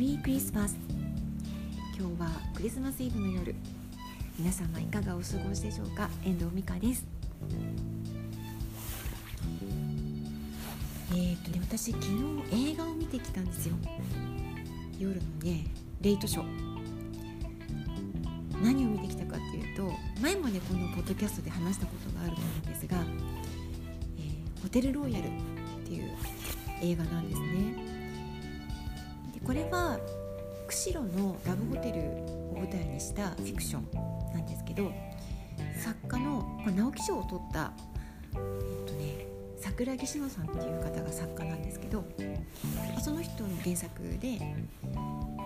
リークリスマス今日はクリスマスイブの夜。皆様いかがお過ごしでしょうか？遠藤美香です。えー、っとね私昨日映画を見てきたんですよ。夜のねレイトショー。何を見てきたかっていうと前もねこのポッドキャストで話したことがあると思うんですが「えー、ホテルロイヤル」っていう映画なんですね。これは釧路のラブホテルを舞台にしたフィクションなんですけど作家の、まあ、直木賞を取ったえっとね桜木志乃さんっていう方が作家なんですけどその人の原作で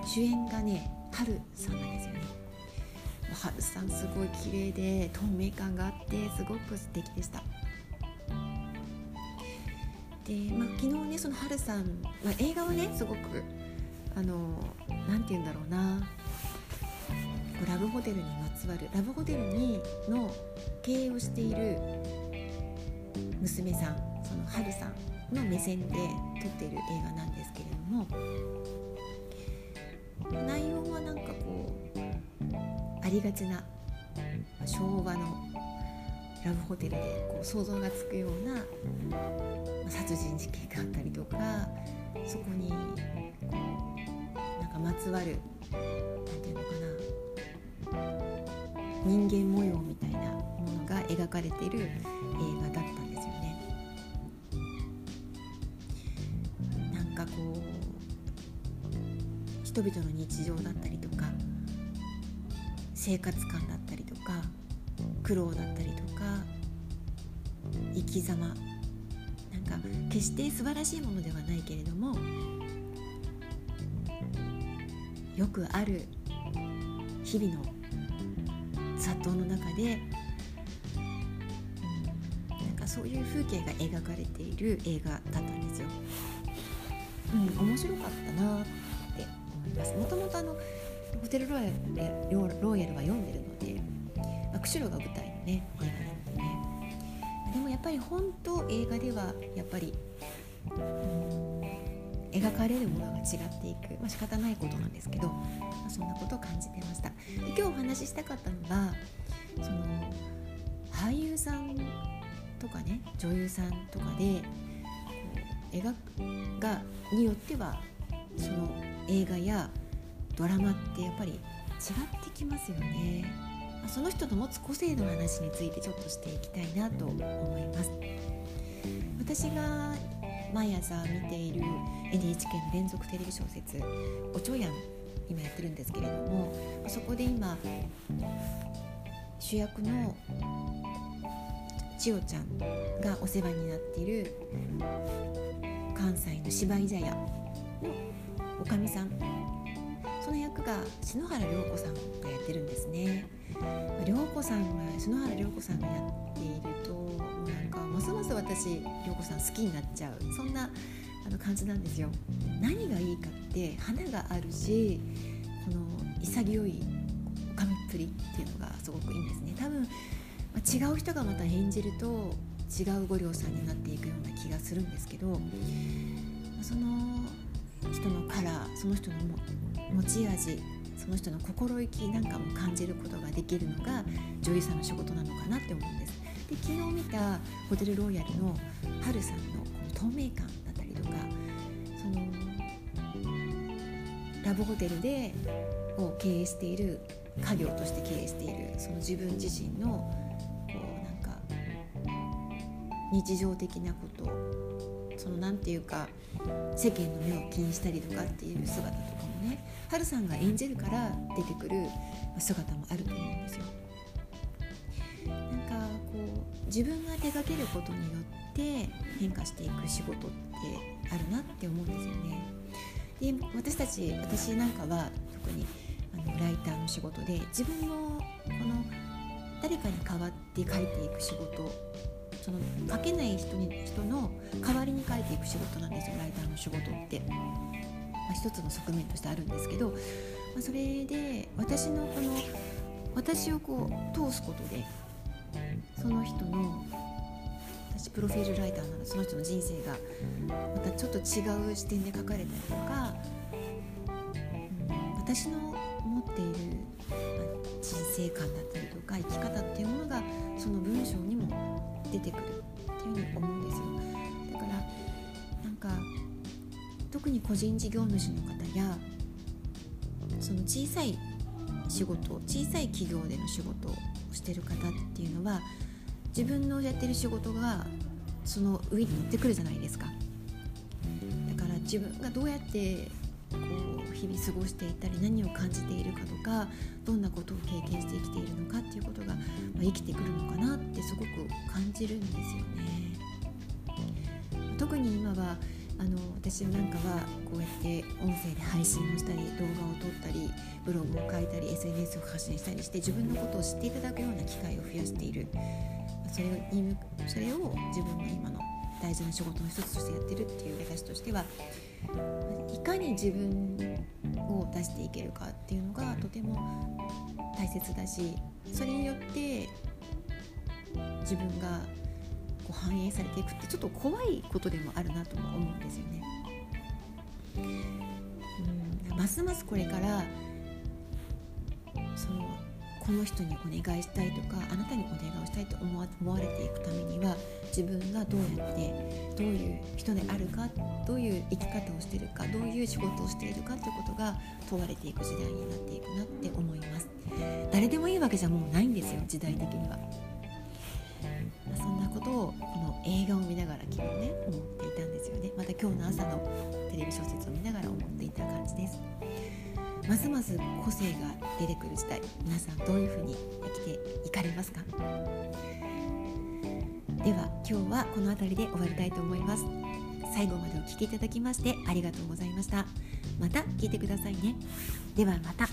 主演がね春さんなんですよね。春さんすごい綺麗で透明感があってすごく素敵でした。で、まあ、昨日ねその春さん、まあ、映画はねすごくあのなんて言うんだろうな。ラブホテルにまつわるラブホテルにの経営をしている娘さんその春さんの目線で撮っている映画なんですけれども内容はなんかこうありがちな昭和のラブホテルでこう想像がつくような殺人事件があったりとかそこにつわる何て言うのかな人間模様みたいなものが描かれている映画だったんですよね。なんかこう人々の日常だったりとか生活感だったりとか苦労だったりとか生き様なんか決して素晴らしいものではないけれどもよくある日々の雑踏の中で、なんかそういう風景が描かれている映画だったんですよ。うん、面白かったなって思います。もともとあのホテルロイヤルロイヤルは読んでるので、まあ、釧路が舞台のね映画なのでねでもやっぱり本当映画ではやっぱり、うん描かれるものが違っていく、まあ、仕方ないことなんですけど、まあ、そんなことを感じてました。で今日お話ししたかったのがその俳優さんとかね女優さんとかで描くがによってはその映画やドラマってやっぱり違ってきますよね。その人の持つ個性の話についてちょっとしていきたいなと思います。私が毎朝見ている NHK の連続テレビ小説「おちょやん」今やってるんですけれどもそこで今主役の千代ちゃんがお世話になっている関西の芝居茶屋のおかみさん。その役が篠原涼子さんがやってるんですね。子さんが篠原涼子さんがやっているとなんかますます私涼子さん好きになっちゃうそんなあの感じなんですよ。何がいいかって花があるしこの潔い髪っぷりっていうのがすごくいいんですね。多分、ま、違う人がまた演じると違うご両さんになっていくような気がするんですけど、その人のカラーその人の持ち味その人の心意気なんかも感じることができるのが女優さんの仕事なのかなって思うんです。で昨日見たホテルロイヤルのハルさんのこの透明感だったりとかそのラブホテルでを経営している家業として経営しているその自分自身のこうなんか日常的なことそのなんていうか世間の目を気にしたりとかっていう姿とかねハルさんが演じるから出てくる姿もあると思うんですよ。なんかこう自分が手掛けることによって変化していく仕事ってあるなって思うんですよね。で私たち私なんかは特にあのライターの仕事で自分のこの誰かに代わって書いていく仕事その書けない人に人の代わりに書いていく仕事なんですよライターの仕事って。まあ、一つの側面としてあるんですけど、まあ、それで私のこの私をこう通すことでその人の私プロフィールライターなのその人の人生がまたちょっと違う視点で書かれたりとかうん私の持っているま人生観だったりとか生き方っていうものがその文章にも出てくるっていうふうに思う特に個人事業主の方やその小さい仕事小さい企業での仕事をしてる方っていうのは自分のやってる仕事がその上に乗ってくるじゃないですかだから自分がどうやってこう日々過ごしていたり何を感じているかとかどんなことを経験して生きているのかっていうことが、まあ、生きてくるのかなってすごく感じるんですよね。特に今はあの私なんかはこうやって音声で配信をしたり動画を撮ったりブログを書いたり SNS を発信したりして自分のことを知っていただくような機会を増やしている。それをそれを自分の今の大事な仕事の一つとしてやってるっていう私としてはいかに自分を出していけるかっていうのがとても大切だしそれによって自分がこう反映されていくってちょっと怖いことでもあるなとも思うんですよね。うんますますこれからそのこの人にお願いしたいとかあなたにお願いをしたいと思わ思われていくためには自分がどうやってどういう人であるかどういう生き方をしているかどういう仕事をしているかということが問われていく時代になっていくなって思います誰でもいいわけじゃもうないんですよ時代的には、ことをこの映画を見ながら昨日ね思っていたんですよね。また今日の朝のテレビ小説を見ながら思っていた感じです。ますます個性が出てくる時代。皆さんどういうふうに生きていかれますか？では今日はこの辺りで終わりたいと思います。最後までお聴きいただきましてありがとうございました。また聞いてくださいね。ではまた。